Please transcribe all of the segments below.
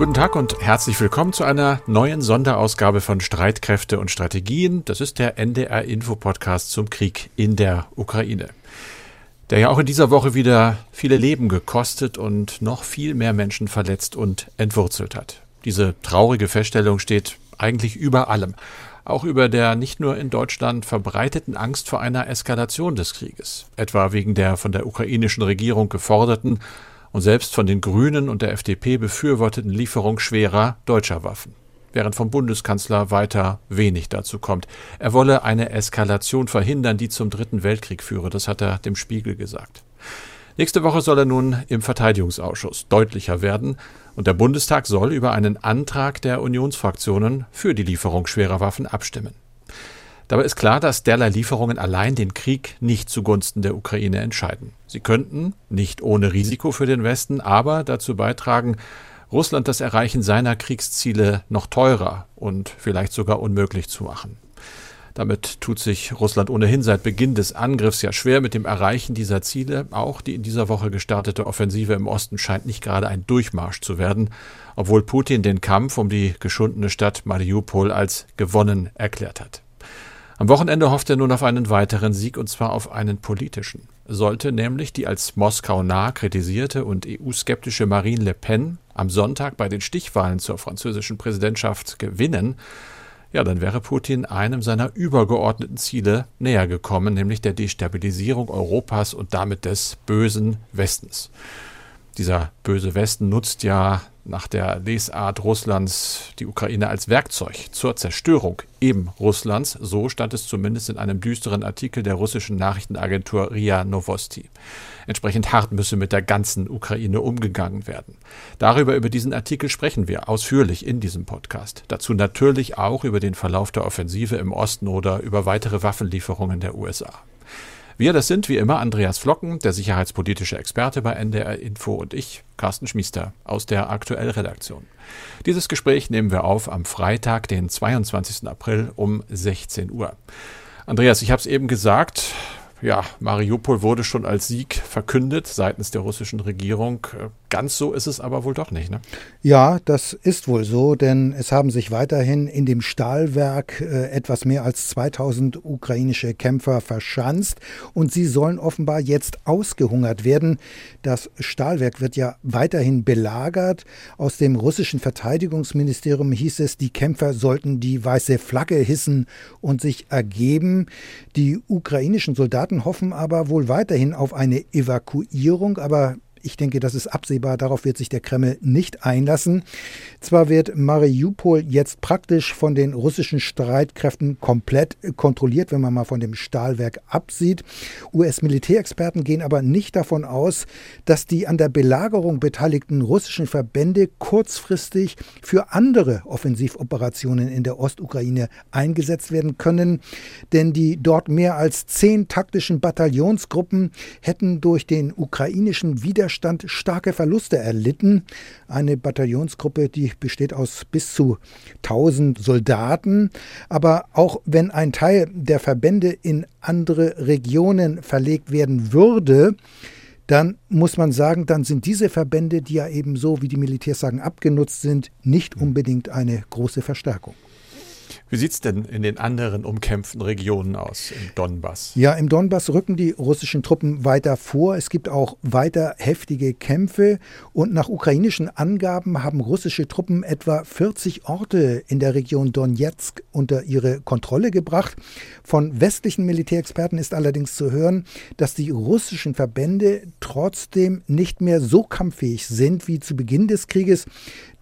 Guten Tag und herzlich willkommen zu einer neuen Sonderausgabe von Streitkräfte und Strategien. Das ist der NDR Info Podcast zum Krieg in der Ukraine. Der ja auch in dieser Woche wieder viele Leben gekostet und noch viel mehr Menschen verletzt und entwurzelt hat. Diese traurige Feststellung steht eigentlich über allem. Auch über der nicht nur in Deutschland verbreiteten Angst vor einer Eskalation des Krieges. Etwa wegen der von der ukrainischen Regierung geforderten und selbst von den Grünen und der FDP befürworteten Lieferung schwerer deutscher Waffen. Während vom Bundeskanzler weiter wenig dazu kommt. Er wolle eine Eskalation verhindern, die zum Dritten Weltkrieg führe. Das hat er dem Spiegel gesagt. Nächste Woche soll er nun im Verteidigungsausschuss deutlicher werden und der Bundestag soll über einen Antrag der Unionsfraktionen für die Lieferung schwerer Waffen abstimmen. Dabei ist klar, dass derlei Lieferungen allein den Krieg nicht zugunsten der Ukraine entscheiden. Sie könnten, nicht ohne Risiko für den Westen, aber dazu beitragen, Russland das Erreichen seiner Kriegsziele noch teurer und vielleicht sogar unmöglich zu machen. Damit tut sich Russland ohnehin seit Beginn des Angriffs ja schwer mit dem Erreichen dieser Ziele. Auch die in dieser Woche gestartete Offensive im Osten scheint nicht gerade ein Durchmarsch zu werden, obwohl Putin den Kampf um die geschundene Stadt Mariupol als gewonnen erklärt hat. Am Wochenende hofft er nun auf einen weiteren Sieg und zwar auf einen politischen. Sollte nämlich die als Moskau nah kritisierte und EU-skeptische Marine Le Pen am Sonntag bei den Stichwahlen zur französischen Präsidentschaft gewinnen, ja, dann wäre Putin einem seiner übergeordneten Ziele näher gekommen, nämlich der Destabilisierung Europas und damit des bösen Westens. Dieser böse Westen nutzt ja nach der Lesart Russlands die Ukraine als Werkzeug zur Zerstörung eben Russlands. So stand es zumindest in einem düsteren Artikel der russischen Nachrichtenagentur RIA Novosti. Entsprechend hart müsse mit der ganzen Ukraine umgegangen werden. Darüber über diesen Artikel sprechen wir ausführlich in diesem Podcast. Dazu natürlich auch über den Verlauf der Offensive im Osten oder über weitere Waffenlieferungen der USA. Wir, das sind wie immer Andreas Flocken, der sicherheitspolitische Experte bei NDR Info und ich, Carsten Schmiester aus der Aktuellredaktion. Dieses Gespräch nehmen wir auf am Freitag, den 22. April um 16 Uhr. Andreas, ich habe es eben gesagt, ja, Mariupol wurde schon als Sieg verkündet seitens der russischen Regierung. Ganz so ist es aber wohl doch nicht, ne? Ja, das ist wohl so, denn es haben sich weiterhin in dem Stahlwerk äh, etwas mehr als 2000 ukrainische Kämpfer verschanzt und sie sollen offenbar jetzt ausgehungert werden. Das Stahlwerk wird ja weiterhin belagert. Aus dem russischen Verteidigungsministerium hieß es, die Kämpfer sollten die weiße Flagge hissen und sich ergeben. Die ukrainischen Soldaten hoffen aber wohl weiterhin auf eine Evakuierung, aber ich denke, das ist absehbar. Darauf wird sich der Kreml nicht einlassen. Zwar wird Mariupol jetzt praktisch von den russischen Streitkräften komplett kontrolliert, wenn man mal von dem Stahlwerk absieht. US-Militärexperten gehen aber nicht davon aus, dass die an der Belagerung beteiligten russischen Verbände kurzfristig für andere Offensivoperationen in der Ostukraine eingesetzt werden können. Denn die dort mehr als zehn taktischen Bataillonsgruppen hätten durch den ukrainischen Widerstand Widerstand starke Verluste erlitten. Eine Bataillonsgruppe, die besteht aus bis zu 1000 Soldaten. Aber auch wenn ein Teil der Verbände in andere Regionen verlegt werden würde, dann muss man sagen, dann sind diese Verbände, die ja eben so, wie die Militärs sagen, abgenutzt sind, nicht unbedingt eine große Verstärkung. Wie sieht es denn in den anderen umkämpften Regionen aus im Donbass? Ja, im Donbass rücken die russischen Truppen weiter vor. Es gibt auch weiter heftige Kämpfe. Und nach ukrainischen Angaben haben russische Truppen etwa 40 Orte in der Region Donetsk unter ihre Kontrolle gebracht. Von westlichen Militärexperten ist allerdings zu hören, dass die russischen Verbände trotzdem nicht mehr so kampffähig sind wie zu Beginn des Krieges.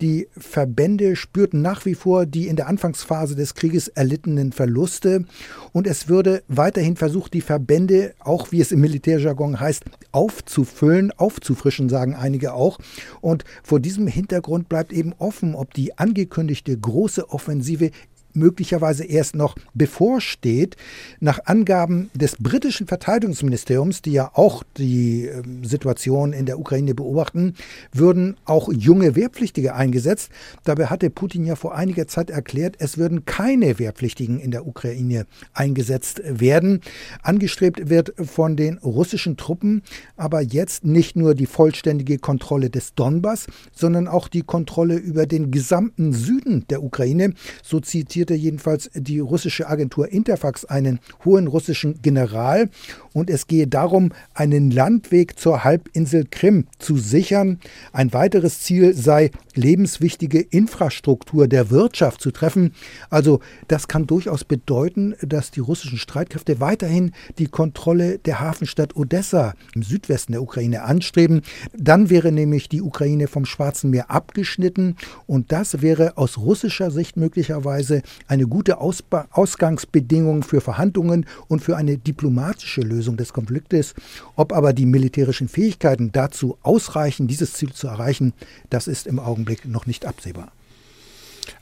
Die Verbände spürten nach wie vor die in der Anfangsphase des Krieges erlittenen Verluste und es würde weiterhin versucht, die Verbände, auch wie es im Militärjargon heißt, aufzufüllen, aufzufrischen, sagen einige auch. Und vor diesem Hintergrund bleibt eben offen, ob die angekündigte große Offensive möglicherweise erst noch bevorsteht. Nach Angaben des britischen Verteidigungsministeriums, die ja auch die ähm, Situation in der Ukraine beobachten, würden auch junge Wehrpflichtige eingesetzt. Dabei hatte Putin ja vor einiger Zeit erklärt, es würden keine Wehrpflichtigen in der Ukraine eingesetzt werden. Angestrebt wird von den russischen Truppen aber jetzt nicht nur die vollständige Kontrolle des Donbass, sondern auch die Kontrolle über den gesamten Süden der Ukraine. So zitierte jedenfalls die russische Agentur Interfax einen hohen russischen General. Und es gehe darum, einen Landweg zur Halbinsel Krim zu sichern. Ein weiteres Ziel sei, lebenswichtige Infrastruktur der Wirtschaft zu treffen. Also das kann durchaus bedeuten, dass die russischen Streitkräfte weiterhin die Kontrolle der Hafenstadt Odessa im Südwesten der Ukraine anstreben. Dann wäre nämlich die Ukraine vom Schwarzen Meer abgeschnitten und das wäre aus russischer Sicht möglicherweise eine gute Ausba Ausgangsbedingung für Verhandlungen und für eine diplomatische Lösung des Konfliktes. Ob aber die militärischen Fähigkeiten dazu ausreichen, dieses Ziel zu erreichen, das ist im Augenblick noch nicht absehbar.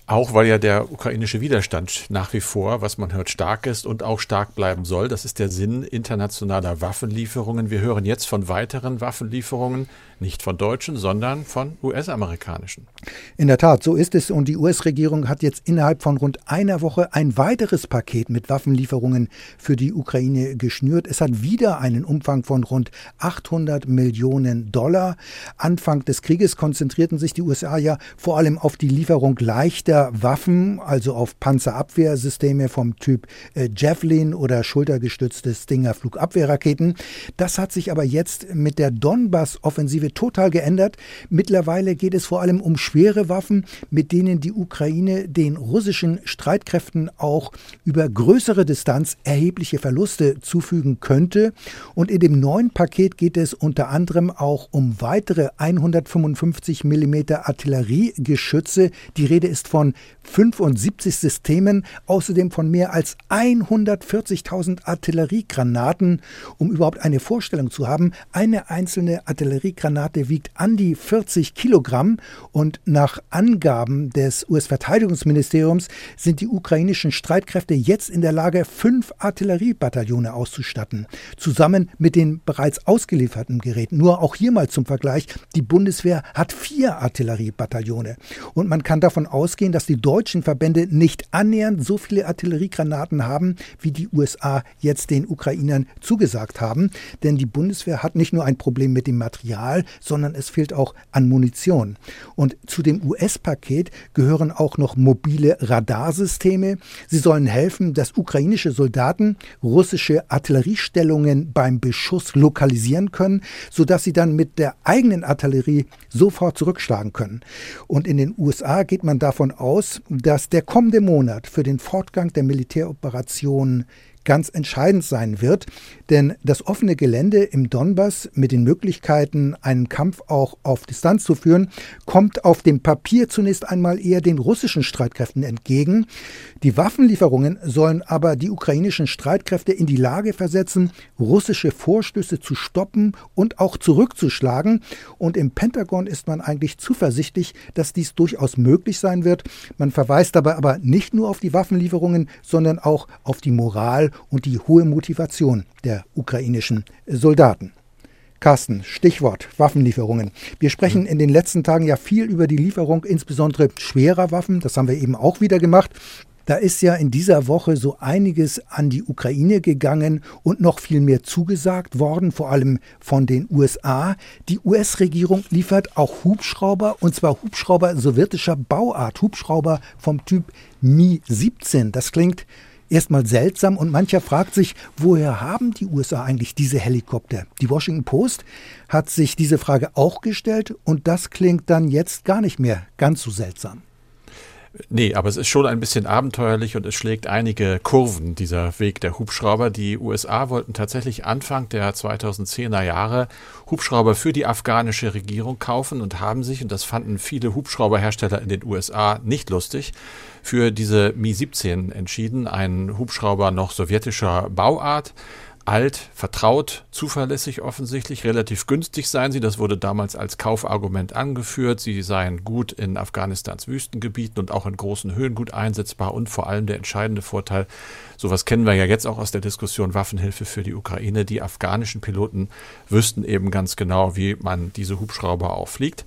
Auch weil ja der ukrainische Widerstand nach wie vor, was man hört, stark ist und auch stark bleiben soll. Das ist der Sinn internationaler Waffenlieferungen. Wir hören jetzt von weiteren Waffenlieferungen, nicht von deutschen, sondern von US-amerikanischen. In der Tat, so ist es. Und die US-Regierung hat jetzt innerhalb von rund einer Woche ein weiteres Paket mit Waffenlieferungen für die Ukraine geschnürt. Es hat wieder einen Umfang von rund 800 Millionen Dollar. Anfang des Krieges konzentrierten sich die USA ja vor allem auf die Lieferung leichter Waffen, also auf Panzerabwehrsysteme vom Typ äh, Javelin oder schultergestützte Stinger Flugabwehrraketen. Das hat sich aber jetzt mit der Donbass-Offensive total geändert. Mittlerweile geht es vor allem um schwere Waffen, mit denen die Ukraine den russischen Streitkräften auch über größere Distanz erhebliche Verluste zufügen könnte. Und in dem neuen Paket geht es unter anderem auch um weitere 155 mm Artilleriegeschütze. Die Rede ist von von 75 Systemen, außerdem von mehr als 140.000 Artilleriegranaten. Um überhaupt eine Vorstellung zu haben, eine einzelne Artilleriegranate wiegt an die 40 Kilogramm und nach Angaben des US-Verteidigungsministeriums sind die ukrainischen Streitkräfte jetzt in der Lage, fünf Artilleriebataillone auszustatten, zusammen mit den bereits ausgelieferten Geräten. Nur auch hier mal zum Vergleich, die Bundeswehr hat vier Artilleriebataillone und man kann davon ausgehen, dass die deutschen Verbände nicht annähernd so viele Artilleriegranaten haben, wie die USA jetzt den Ukrainern zugesagt haben. Denn die Bundeswehr hat nicht nur ein Problem mit dem Material, sondern es fehlt auch an Munition. Und zu dem US-Paket gehören auch noch mobile Radarsysteme. Sie sollen helfen, dass ukrainische Soldaten russische Artilleriestellungen beim Beschuss lokalisieren können, sodass sie dann mit der eigenen Artillerie sofort zurückschlagen können. Und in den USA geht man davon aus, dass der kommende Monat für den Fortgang der Militäroperation ganz entscheidend sein wird, denn das offene Gelände im Donbass mit den Möglichkeiten, einen Kampf auch auf Distanz zu führen, kommt auf dem Papier zunächst einmal eher den russischen Streitkräften entgegen. Die Waffenlieferungen sollen aber die ukrainischen Streitkräfte in die Lage versetzen, russische Vorstöße zu stoppen und auch zurückzuschlagen. Und im Pentagon ist man eigentlich zuversichtlich, dass dies durchaus möglich sein wird. Man verweist dabei aber nicht nur auf die Waffenlieferungen, sondern auch auf die Moral und die hohe Motivation der ukrainischen Soldaten. Carsten, Stichwort Waffenlieferungen. Wir sprechen in den letzten Tagen ja viel über die Lieferung insbesondere schwerer Waffen. Das haben wir eben auch wieder gemacht. Da ist ja in dieser Woche so einiges an die Ukraine gegangen und noch viel mehr zugesagt worden, vor allem von den USA. Die US-Regierung liefert auch Hubschrauber, und zwar Hubschrauber sowjetischer Bauart, Hubschrauber vom Typ Mi-17. Das klingt erstmal seltsam und mancher fragt sich, woher haben die USA eigentlich diese Helikopter? Die Washington Post hat sich diese Frage auch gestellt und das klingt dann jetzt gar nicht mehr ganz so seltsam. Nee, aber es ist schon ein bisschen abenteuerlich und es schlägt einige Kurven, dieser Weg der Hubschrauber. Die USA wollten tatsächlich Anfang der 2010er Jahre Hubschrauber für die afghanische Regierung kaufen und haben sich, und das fanden viele Hubschrauberhersteller in den USA nicht lustig, für diese Mi-17 entschieden, ein Hubschrauber noch sowjetischer Bauart alt, vertraut, zuverlässig offensichtlich, relativ günstig seien sie. Das wurde damals als Kaufargument angeführt. Sie seien gut in Afghanistans Wüstengebieten und auch in großen Höhen gut einsetzbar und vor allem der entscheidende Vorteil, sowas kennen wir ja jetzt auch aus der Diskussion Waffenhilfe für die Ukraine. Die afghanischen Piloten wüssten eben ganz genau, wie man diese Hubschrauber auch fliegt.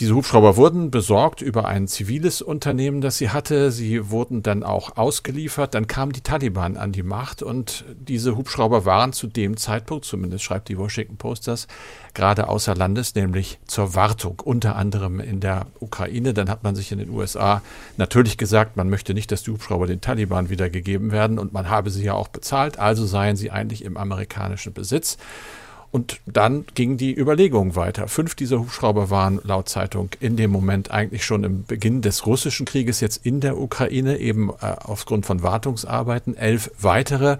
Diese Hubschrauber wurden besorgt über ein ziviles Unternehmen, das sie hatte. Sie wurden dann auch ausgeliefert. Dann kamen die Taliban an die Macht und diese Hubschrauber waren zu dem Zeitpunkt, zumindest schreibt die Washington Post das, gerade außer Landes, nämlich zur Wartung, unter anderem in der Ukraine. Dann hat man sich in den USA natürlich gesagt, man möchte nicht, dass die Hubschrauber den Taliban wiedergegeben werden und man habe sie ja auch bezahlt, also seien sie eigentlich im amerikanischen Besitz. Und dann ging die Überlegung weiter. Fünf dieser Hubschrauber waren laut Zeitung in dem Moment eigentlich schon im Beginn des russischen Krieges jetzt in der Ukraine, eben äh, aufgrund von Wartungsarbeiten. Elf weitere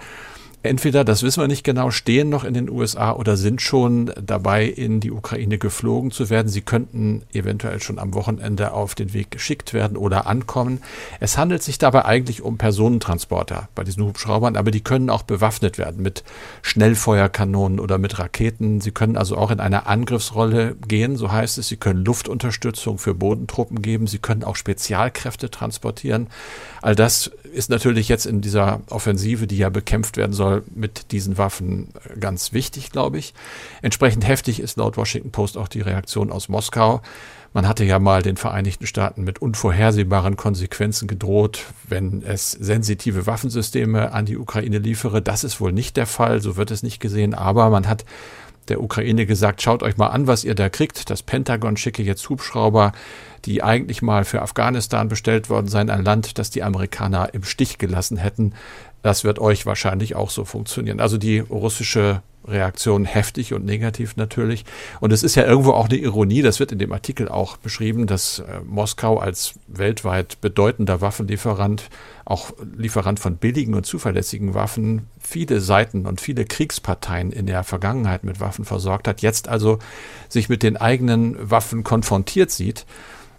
entweder, das wissen wir nicht genau, stehen noch in den USA oder sind schon dabei, in die Ukraine geflogen zu werden. Sie könnten eventuell schon am Wochenende auf den Weg geschickt werden oder ankommen. Es handelt sich dabei eigentlich um Personentransporter bei diesen Hubschraubern, aber die können auch bewaffnet werden mit Schnellfeuerkanonen oder mit Raketen. Sie können also auch in eine Angriffsrolle gehen, so heißt es. Sie können Luftunterstützung für Bodentruppen geben. Sie können auch Spezialkräfte transportieren. All das ist natürlich jetzt in dieser Offensive, die ja bekämpft werden soll, mit diesen Waffen ganz wichtig, glaube ich. Entsprechend heftig ist laut Washington Post auch die Reaktion aus Moskau. Man hatte ja mal den Vereinigten Staaten mit unvorhersehbaren Konsequenzen gedroht, wenn es sensitive Waffensysteme an die Ukraine liefere. Das ist wohl nicht der Fall, so wird es nicht gesehen, aber man hat der Ukraine gesagt, schaut euch mal an, was ihr da kriegt. Das Pentagon schicke jetzt Hubschrauber, die eigentlich mal für Afghanistan bestellt worden seien, ein Land, das die Amerikaner im Stich gelassen hätten. Das wird euch wahrscheinlich auch so funktionieren. Also die russische Reaktion heftig und negativ natürlich. Und es ist ja irgendwo auch eine Ironie, das wird in dem Artikel auch beschrieben, dass äh, Moskau als weltweit bedeutender Waffenlieferant, auch Lieferant von billigen und zuverlässigen Waffen, viele Seiten und viele Kriegsparteien in der Vergangenheit mit Waffen versorgt hat, jetzt also sich mit den eigenen Waffen konfrontiert sieht.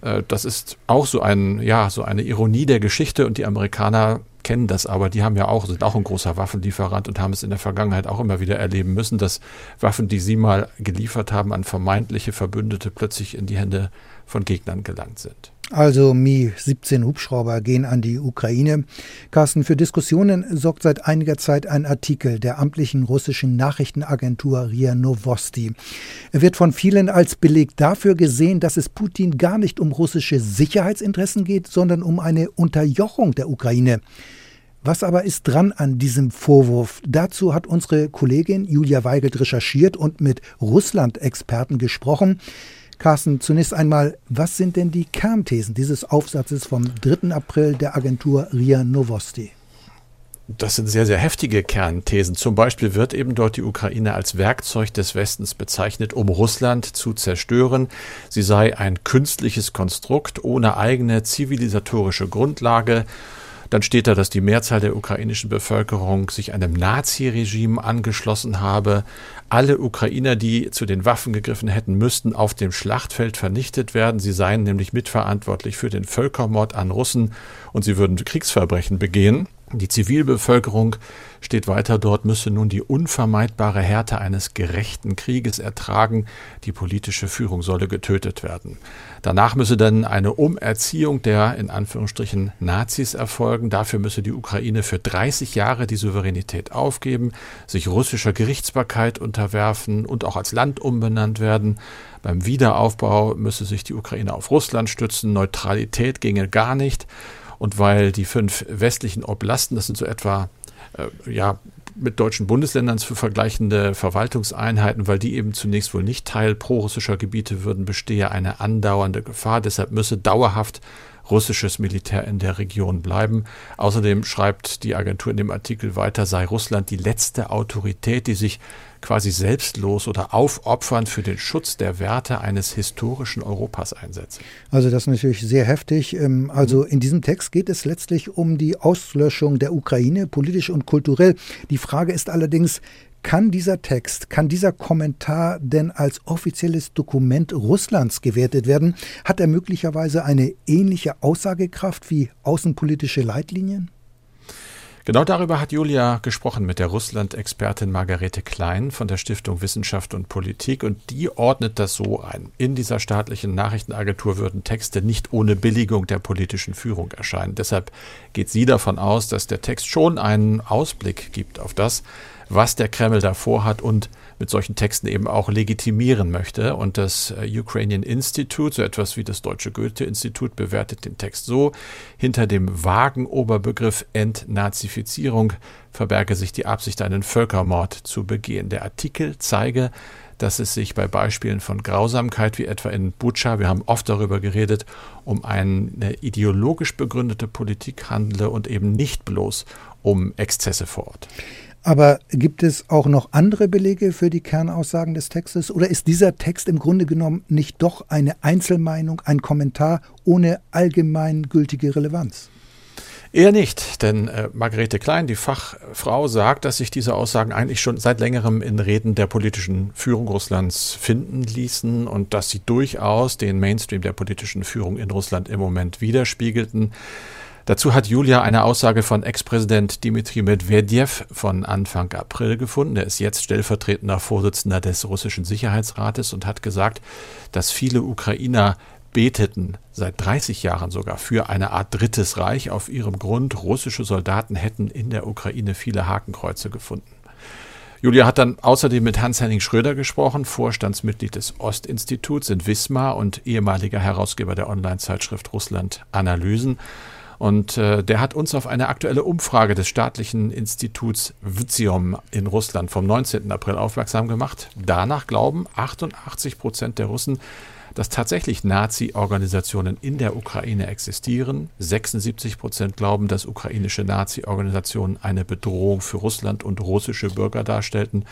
Äh, das ist auch so ein, ja, so eine Ironie der Geschichte und die Amerikaner kennen das aber, die haben ja auch, sind auch ein großer Waffenlieferant und haben es in der Vergangenheit auch immer wieder erleben müssen, dass Waffen, die sie mal geliefert haben an vermeintliche Verbündete, plötzlich in die Hände von Gegnern gelangt sind. Also Mi-17 Hubschrauber gehen an die Ukraine. Carsten, für Diskussionen sorgt seit einiger Zeit ein Artikel der amtlichen russischen Nachrichtenagentur RIA Novosti. Er wird von vielen als Beleg dafür gesehen, dass es Putin gar nicht um russische Sicherheitsinteressen geht, sondern um eine Unterjochung der Ukraine. Was aber ist dran an diesem Vorwurf? Dazu hat unsere Kollegin Julia Weigelt recherchiert und mit Russland-Experten gesprochen. Carsten, zunächst einmal, was sind denn die Kernthesen dieses Aufsatzes vom 3. April der Agentur RIA Novosti? Das sind sehr, sehr heftige Kernthesen. Zum Beispiel wird eben dort die Ukraine als Werkzeug des Westens bezeichnet, um Russland zu zerstören. Sie sei ein künstliches Konstrukt ohne eigene zivilisatorische Grundlage dann steht da, dass die Mehrzahl der ukrainischen Bevölkerung sich einem Nazi-Regime angeschlossen habe. Alle Ukrainer, die zu den Waffen gegriffen hätten, müssten auf dem Schlachtfeld vernichtet werden. Sie seien nämlich mitverantwortlich für den Völkermord an Russen und sie würden Kriegsverbrechen begehen. Die Zivilbevölkerung steht weiter dort, müsse nun die unvermeidbare Härte eines gerechten Krieges ertragen, die politische Führung solle getötet werden. Danach müsse dann eine Umerziehung der in Anführungsstrichen Nazis erfolgen. Dafür müsse die Ukraine für 30 Jahre die Souveränität aufgeben, sich russischer Gerichtsbarkeit unterwerfen und auch als Land umbenannt werden. Beim Wiederaufbau müsse sich die Ukraine auf Russland stützen. Neutralität ginge gar nicht. Und weil die fünf westlichen Oblasten, das sind so etwa äh, ja, mit deutschen Bundesländern zu vergleichende Verwaltungseinheiten, weil die eben zunächst wohl nicht Teil prorussischer Gebiete würden, bestehe eine andauernde Gefahr. Deshalb müsse dauerhaft russisches Militär in der Region bleiben. Außerdem schreibt die Agentur in dem Artikel weiter, sei Russland die letzte Autorität, die sich quasi selbstlos oder aufopfernd für den Schutz der Werte eines historischen Europas einsetzen. Also das ist natürlich sehr heftig. Ähm, also in diesem Text geht es letztlich um die Auslöschung der Ukraine, politisch und kulturell. Die Frage ist allerdings, kann dieser Text, kann dieser Kommentar denn als offizielles Dokument Russlands gewertet werden? Hat er möglicherweise eine ähnliche Aussagekraft wie außenpolitische Leitlinien? Genau darüber hat Julia gesprochen mit der Russland-Expertin Margarete Klein von der Stiftung Wissenschaft und Politik und die ordnet das so ein. In dieser staatlichen Nachrichtenagentur würden Texte nicht ohne Billigung der politischen Führung erscheinen. Deshalb geht sie davon aus, dass der Text schon einen Ausblick gibt auf das, was der Kreml davor hat und mit solchen Texten eben auch legitimieren möchte. Und das äh, Ukrainian Institute, so etwas wie das Deutsche Goethe-Institut, bewertet den Text so. Hinter dem vagen Oberbegriff Entnazifizierung verberge sich die Absicht, einen Völkermord zu begehen. Der Artikel zeige, dass es sich bei Beispielen von Grausamkeit wie etwa in Butscha, wir haben oft darüber geredet, um eine ideologisch begründete Politik handle und eben nicht bloß um Exzesse vor Ort. Aber gibt es auch noch andere Belege für die Kernaussagen des Textes? Oder ist dieser Text im Grunde genommen nicht doch eine Einzelmeinung, ein Kommentar ohne allgemeingültige Relevanz? Eher nicht, denn äh, Margarete Klein, die Fachfrau, sagt, dass sich diese Aussagen eigentlich schon seit längerem in Reden der politischen Führung Russlands finden ließen und dass sie durchaus den Mainstream der politischen Führung in Russland im Moment widerspiegelten. Dazu hat Julia eine Aussage von Ex-Präsident Dmitri Medvedev von Anfang April gefunden. Er ist jetzt stellvertretender Vorsitzender des russischen Sicherheitsrates und hat gesagt, dass viele Ukrainer beteten seit 30 Jahren sogar für eine Art drittes Reich. Auf ihrem Grund russische Soldaten hätten in der Ukraine viele Hakenkreuze gefunden. Julia hat dann außerdem mit Hans-Henning Schröder gesprochen, Vorstandsmitglied des Ostinstituts in Wismar und ehemaliger Herausgeber der Online-Zeitschrift Russland Analysen. Und äh, der hat uns auf eine aktuelle Umfrage des staatlichen Instituts Vziom in Russland vom 19. April aufmerksam gemacht. Danach glauben 88 Prozent der Russen, dass tatsächlich Nazi-Organisationen in der Ukraine existieren. 76 Prozent glauben, dass ukrainische Nazi-Organisationen eine Bedrohung für Russland und russische Bürger darstellten.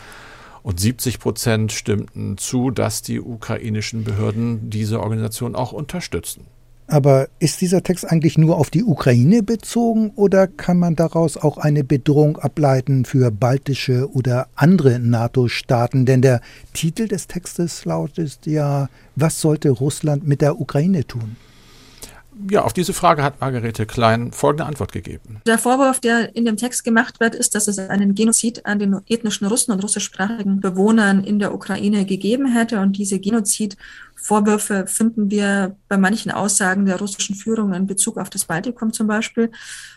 Und 70 Prozent stimmten zu, dass die ukrainischen Behörden diese Organisation auch unterstützen. Aber ist dieser Text eigentlich nur auf die Ukraine bezogen oder kann man daraus auch eine Bedrohung ableiten für baltische oder andere NATO-Staaten? Denn der Titel des Textes lautet ja, was sollte Russland mit der Ukraine tun? Ja, auf diese Frage hat Margarete Klein folgende Antwort gegeben. Der Vorwurf, der in dem Text gemacht wird, ist, dass es einen Genozid an den ethnischen Russen und russischsprachigen Bewohnern in der Ukraine gegeben hätte. Und diese Genozidvorwürfe finden wir bei manchen Aussagen der russischen Führung in Bezug auf das Baltikum zum Beispiel.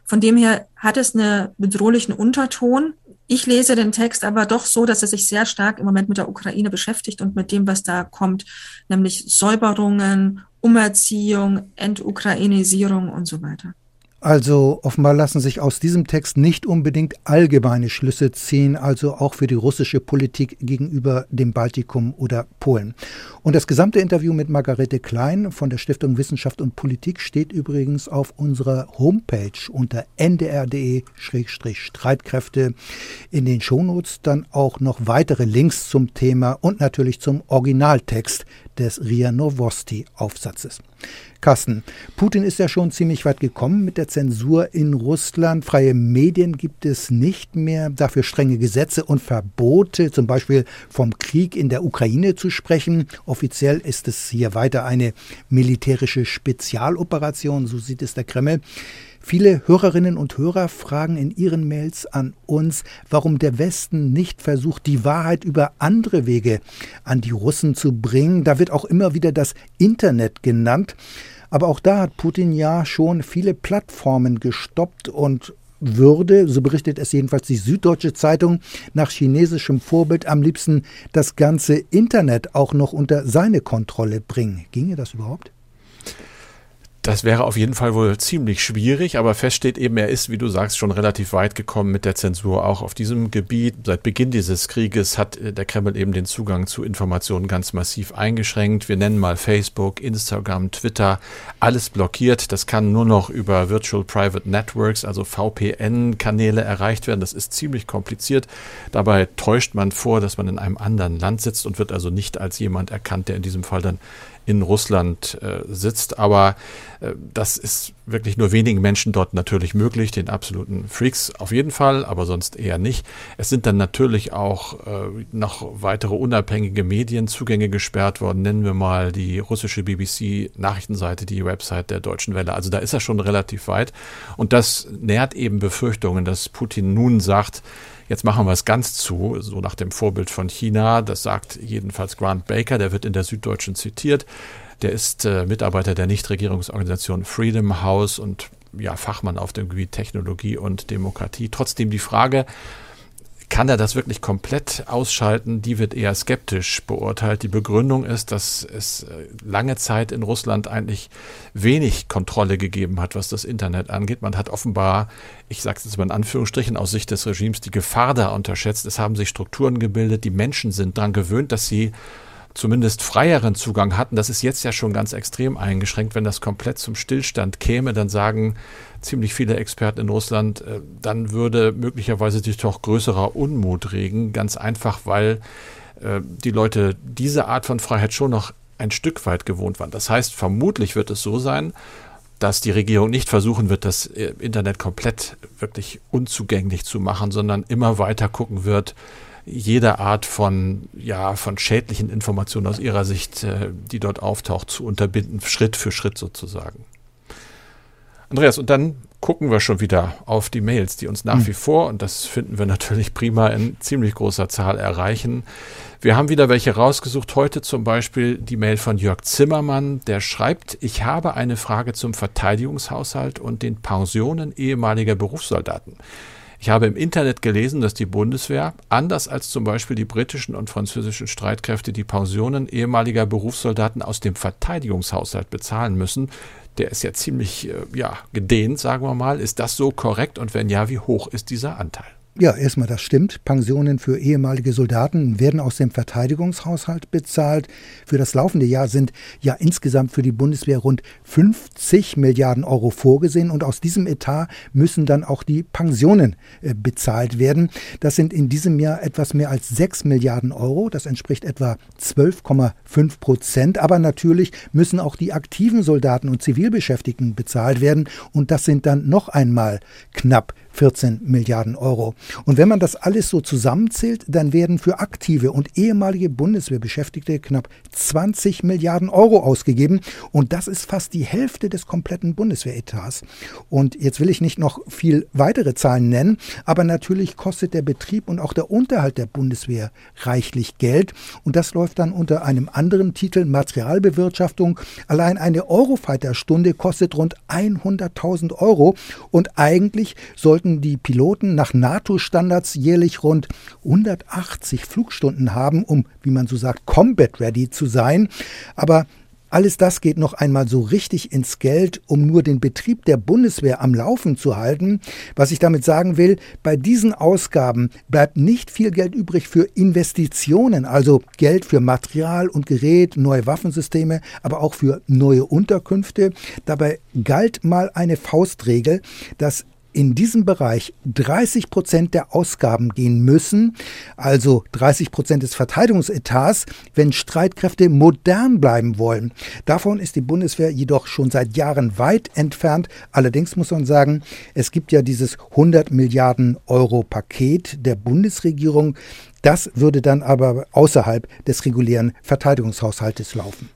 Von dem her hat es einen bedrohlichen Unterton. Ich lese den Text aber doch so, dass er sich sehr stark im Moment mit der Ukraine beschäftigt und mit dem, was da kommt, nämlich Säuberungen, Umerziehung, Entukrainisierung und so weiter. Also offenbar lassen sich aus diesem Text nicht unbedingt allgemeine Schlüsse ziehen, also auch für die russische Politik gegenüber dem Baltikum oder Polen. Und das gesamte Interview mit Margarete Klein von der Stiftung Wissenschaft und Politik steht übrigens auf unserer Homepage unter ndr.de-streitkräfte. In den Shownotes dann auch noch weitere Links zum Thema und natürlich zum Originaltext des RIA Novosti-Aufsatzes. Carsten, Putin ist ja schon ziemlich weit gekommen mit der Zensur in Russland. Freie Medien gibt es nicht mehr, dafür strenge Gesetze und Verbote, zum Beispiel vom Krieg in der Ukraine zu sprechen. Offiziell ist es hier weiter eine militärische Spezialoperation, so sieht es der Kreml. Viele Hörerinnen und Hörer fragen in ihren Mails an uns, warum der Westen nicht versucht, die Wahrheit über andere Wege an die Russen zu bringen. Da wird auch immer wieder das Internet genannt. Aber auch da hat Putin ja schon viele Plattformen gestoppt und würde, so berichtet es jedenfalls die Süddeutsche Zeitung, nach chinesischem Vorbild am liebsten das ganze Internet auch noch unter seine Kontrolle bringen. Ginge das überhaupt? Das wäre auf jeden Fall wohl ziemlich schwierig, aber fest steht eben, er ist, wie du sagst, schon relativ weit gekommen mit der Zensur. Auch auf diesem Gebiet, seit Beginn dieses Krieges, hat äh, der Kreml eben den Zugang zu Informationen ganz massiv eingeschränkt. Wir nennen mal Facebook, Instagram, Twitter, alles blockiert. Das kann nur noch über Virtual Private Networks, also VPN-Kanäle erreicht werden. Das ist ziemlich kompliziert. Dabei täuscht man vor, dass man in einem anderen Land sitzt und wird also nicht als jemand erkannt, der in diesem Fall dann in Russland äh, sitzt. Aber Äh, das ist wirklich nur wenigen Menschen dort natürlich möglich, den absoluten Freaks auf jeden Fall, aber sonst eher nicht. Es sind dann natürlich auch äh, noch weitere unabhängige Medienzugänge gesperrt worden. Nennen wir mal die russische BBC-Nachrichtenseite, die Website der Deutschen Welle. Also da ist er schon relativ weit. Und das nährt eben Befürchtungen, dass Putin nun sagt, Jetzt machen wir es ganz zu, so nach dem Vorbild von China. Das sagt jedenfalls Grant Baker, der wird in der Süddeutschen zitiert. Der ist äh, Mitarbeiter der Nichtregierungsorganisation Freedom House und ja, Fachmann auf dem Gebiet Technologie und Demokratie. Trotzdem die Frage, kann er das wirklich komplett ausschalten? Die wird eher skeptisch beurteilt. Die Begründung ist, dass es äh, lange Zeit in Russland eigentlich wenig Kontrolle gegeben hat, was das Internet angeht. Man hat offenbar, ich sage es jetzt mal in Anführungsstrichen, aus Sicht des Regimes die Gefahr da unterschätzt. Es haben sich Strukturen gebildet. Die Menschen sind daran gewöhnt, dass sie zumindest freieren Zugang hatten. Das ist jetzt ja schon ganz extrem eingeschränkt. Wenn das komplett zum Stillstand käme, dann sagen ziemlich viele Experten in Russland, äh, dann würde möglicherweise sich doch größerer Unmut regen. Ganz einfach, weil äh, die Leute diese Art von Freiheit schon noch ein Stück weit gewohnt waren. Das heißt, vermutlich wird es so sein, dass die Regierung nicht versuchen wird, das äh, Internet komplett wirklich unzugänglich zu machen, sondern immer weiter gucken wird, jede Art von, ja, von schädlichen Informationen aus ihrer Sicht, äh, die dort auftaucht, zu unterbinden, Schritt für Schritt sozusagen. Andreas, und dann gucken wir schon wieder auf die Mails, die uns nach hm. wie vor, und das finden wir natürlich prima, in ziemlich großer Zahl erreichen. Wir haben wieder welche rausgesucht. Heute zum Beispiel die Mail von Jörg Zimmermann, der schreibt, ich habe eine Frage zum Verteidigungshaushalt und den Pensionen ehemaliger Berufssoldaten. Ich habe im Internet gelesen, dass die Bundeswehr, anders als zum Beispiel die britischen und französischen Streitkräfte, die Pensionen ehemaliger Berufssoldaten aus dem Verteidigungshaushalt bezahlen müssen. Der ist ja ziemlich äh, ja, gedehnt, sagen wir mal. Ist das so korrekt und wenn ja, wie hoch ist dieser Anteil? Ja, erstmal das stimmt. Pensionen für ehemalige Soldaten werden aus dem Verteidigungshaushalt bezahlt. Für das laufende Jahr sind ja insgesamt für die Bundeswehr rund 50 Milliarden Euro vorgesehen und aus diesem Etat müssen dann auch die Pensionen äh, bezahlt werden. Das sind in diesem Jahr etwas mehr als 6 Milliarden Euro. Das entspricht etwa 12,5 Prozent. Aber natürlich müssen auch die aktiven Soldaten und Zivilbeschäftigten bezahlt werden und das sind dann noch einmal knapp 14 Milliarden Euro. Und wenn man das alles so zusammenzählt, dann werden für aktive und ehemalige Bundeswehrbeschäftigte knapp 20 Milliarden Euro ausgegeben. Und das ist fast die Hälfte des kompletten Bundeswehretats. Und jetzt will ich nicht noch viel weitere Zahlen nennen, aber natürlich kostet der Betrieb und auch der Unterhalt der Bundeswehr reichlich Geld. Und das läuft dann unter einem anderen Titel Materialbewirtschaftung. Allein eine Eurofighter-Stunde kostet rund 100.000 Euro. Und eigentlich sollten sollten die Piloten nach NATO-Standards jährlich rund 180 Flugstunden haben, um, wie man so sagt, combat ready zu sein. Aber alles das geht noch einmal so richtig ins Geld, um nur den Betrieb der Bundeswehr am Laufen zu halten. Was ich damit sagen will, bei diesen Ausgaben bleibt nicht viel Geld übrig für Investitionen, also Geld für Material und Gerät, neue Waffensysteme, aber auch für neue Unterkünfte. Dabei galt mal eine Faustregel, dass in diesem Bereich 30 Prozent der Ausgaben gehen müssen, also 30 Prozent des Verteidigungsetats, wenn Streitkräfte modern bleiben wollen. Davon ist die Bundeswehr jedoch schon seit Jahren weit entfernt. Allerdings muss man sagen, es gibt ja dieses 100 Milliarden Euro Paket der Bundesregierung. Das würde dann aber außerhalb des regulären Verteidigungshaushaltes laufen.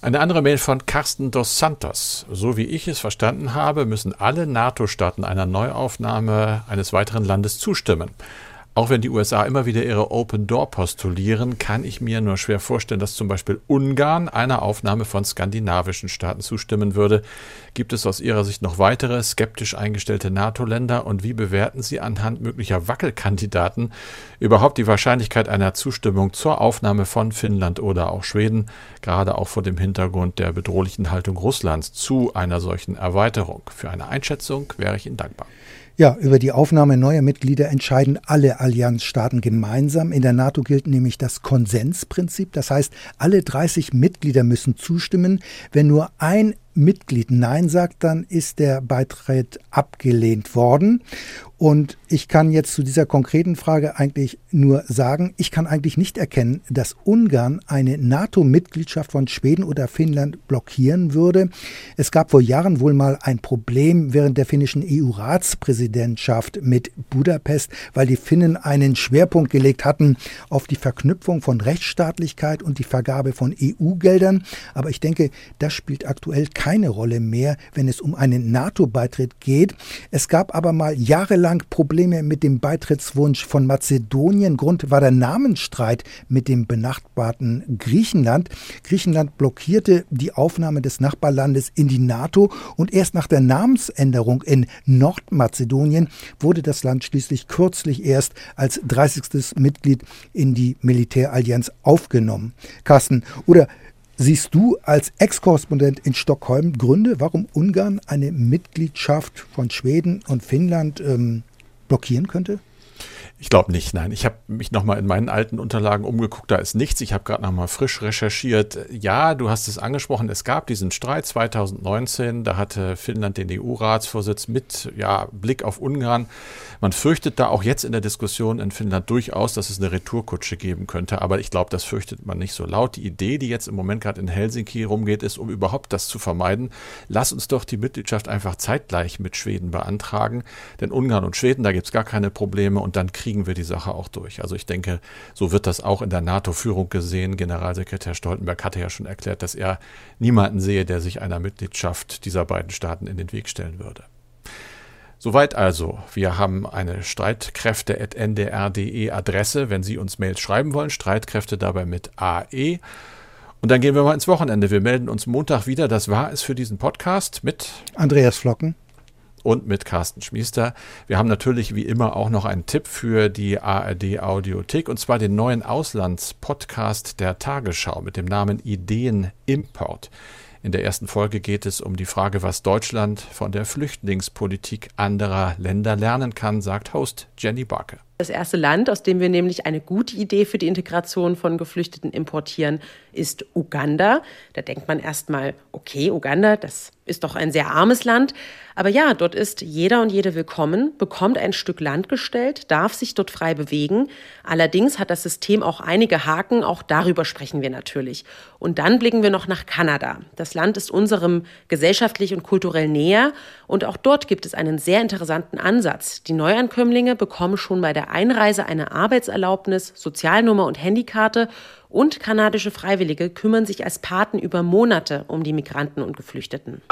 Eine andere Mail von Carsten dos Santos. So wie ich es verstanden habe, müssen alle NATO-Staaten einer Neuaufnahme eines weiteren Landes zustimmen. Auch wenn die USA immer wieder ihre Open Door postulieren, kann ich mir nur schwer vorstellen, dass zum Beispiel Ungarn einer Aufnahme von skandinavischen Staaten zustimmen würde. Gibt es aus Ihrer Sicht noch weitere skeptisch eingestellte NATO-Länder und wie bewerten Sie anhand möglicher Wackelkandidaten überhaupt die Wahrscheinlichkeit einer Zustimmung zur Aufnahme von Finnland oder auch Schweden, gerade auch vor dem Hintergrund der bedrohlichen Haltung Russlands zu einer solchen Erweiterung? Für eine Einschätzung wäre ich Ihnen dankbar. Ja, über die Aufnahme neuer Mitglieder entscheiden alle Allianzstaaten gemeinsam. In der NATO gilt nämlich das Konsensprinzip. Das heißt, alle 30 Mitglieder müssen zustimmen. Wenn nur ein NATO-Mitglied Nein sagt, dann ist der Beitritt abgelehnt worden. Und ich kann jetzt zu dieser konkreten Frage eigentlich nur sagen, ich kann eigentlich nicht erkennen, dass Ungarn eine NATO-Mitgliedschaft von Schweden oder Finnland blockieren würde. Es gab vor Jahren wohl mal ein Problem während der finnischen EU-Ratspräsidentschaft mit Budapest, weil die Finnen einen Schwerpunkt gelegt hatten auf die Verknüpfung von Rechtsstaatlichkeit und die Vergabe von EU-Geldern. Aber ich denke, das spielt aktuell keine Rolle mehr, wenn es um einen NATO-Beitritt geht. Es gab aber mal jahrelang jahrelang Probleme mit dem Beitrittswunsch von Mazedonien. Grund war der Namensstreit mit dem benachbarten Griechenland. Griechenland blockierte die Aufnahme des Nachbarlandes in die NATO und erst nach der Namensänderung in Nordmazedonien wurde das Land schließlich kürzlich erst als 30. Mitglied in die Militärallianz aufgenommen. Carsten, oder Siehst du als Ex-Korrespondent in Stockholm Gründe, warum Ungarn eine Mitgliedschaft von Schweden und Finnland ähm, blockieren könnte? Ich glaube nicht, nein. Ich habe mich nochmal in meinen alten Unterlagen umgeguckt, da ist nichts. Ich habe gerade nochmal frisch recherchiert. Ja, du hast es angesprochen, es gab diesen Streit 2019, da hatte Finnland den EU-Ratsvorsitz mit ja, Blick auf Ungarn. Man fürchtet da auch jetzt in der Diskussion in Finnland durchaus, dass es eine Retourkutsche geben könnte, aber ich glaube, das fürchtet man nicht so laut. Die Idee, die jetzt im Moment gerade in Helsinki rumgeht, ist, um überhaupt das zu vermeiden, lass uns doch die Mitgliedschaft einfach zeitgleich mit Schweden beantragen, denn Ungarn und Schweden, da gibt es gar keine Probleme und dann kriegen wir die Sache auch durch. Also ich denke, so wird das auch in der NATO-Führung gesehen. Generalsekretär Stoltenberg hatte ja schon erklärt, dass er niemanden sehe, der sich einer Mitgliedschaft dieser beiden Staaten in den Weg stellen würde. Soweit also. Wir haben eine streitkräfte.ndr.de Adresse, wenn Sie uns Mails schreiben wollen. Streitkräfte dabei mit AE. Und dann gehen wir mal ins Wochenende. Wir melden uns Montag wieder. Das war es für diesen Podcast mit Andreas Flocken und mit Carsten Schmiester. Wir haben natürlich wie immer auch noch einen Tipp für die ARD Audiothek und zwar den neuen Auslandspodcast der Tagesschau mit dem Namen Ideen Import. In der ersten Folge geht es um die Frage, was Deutschland von der Flüchtlingspolitik anderer Länder lernen kann, sagt Host Jenny Barke. Das erste Land, aus dem wir nämlich eine gute Idee für die Integration von Geflüchteten importieren, ist Uganda. Da denkt man erstmal, okay, Uganda, das ist doch ein sehr armes Land. Aber ja, dort ist jeder und jede willkommen, bekommt ein Stück Land gestellt, darf sich dort frei bewegen. Allerdings hat das System auch einige Haken, auch darüber sprechen wir natürlich. Und dann blicken wir noch nach Kanada. Das Land ist unserem gesellschaftlich und kulturell näher und auch dort gibt es einen sehr interessanten Ansatz. Die Neuankömmlinge bekommen schon bei der Einreise eine Arbeitserlaubnis, Sozialnummer und Handykarte und kanadische Freiwillige kümmern sich als Paten über Monate um die Migranten und Geflüchteten.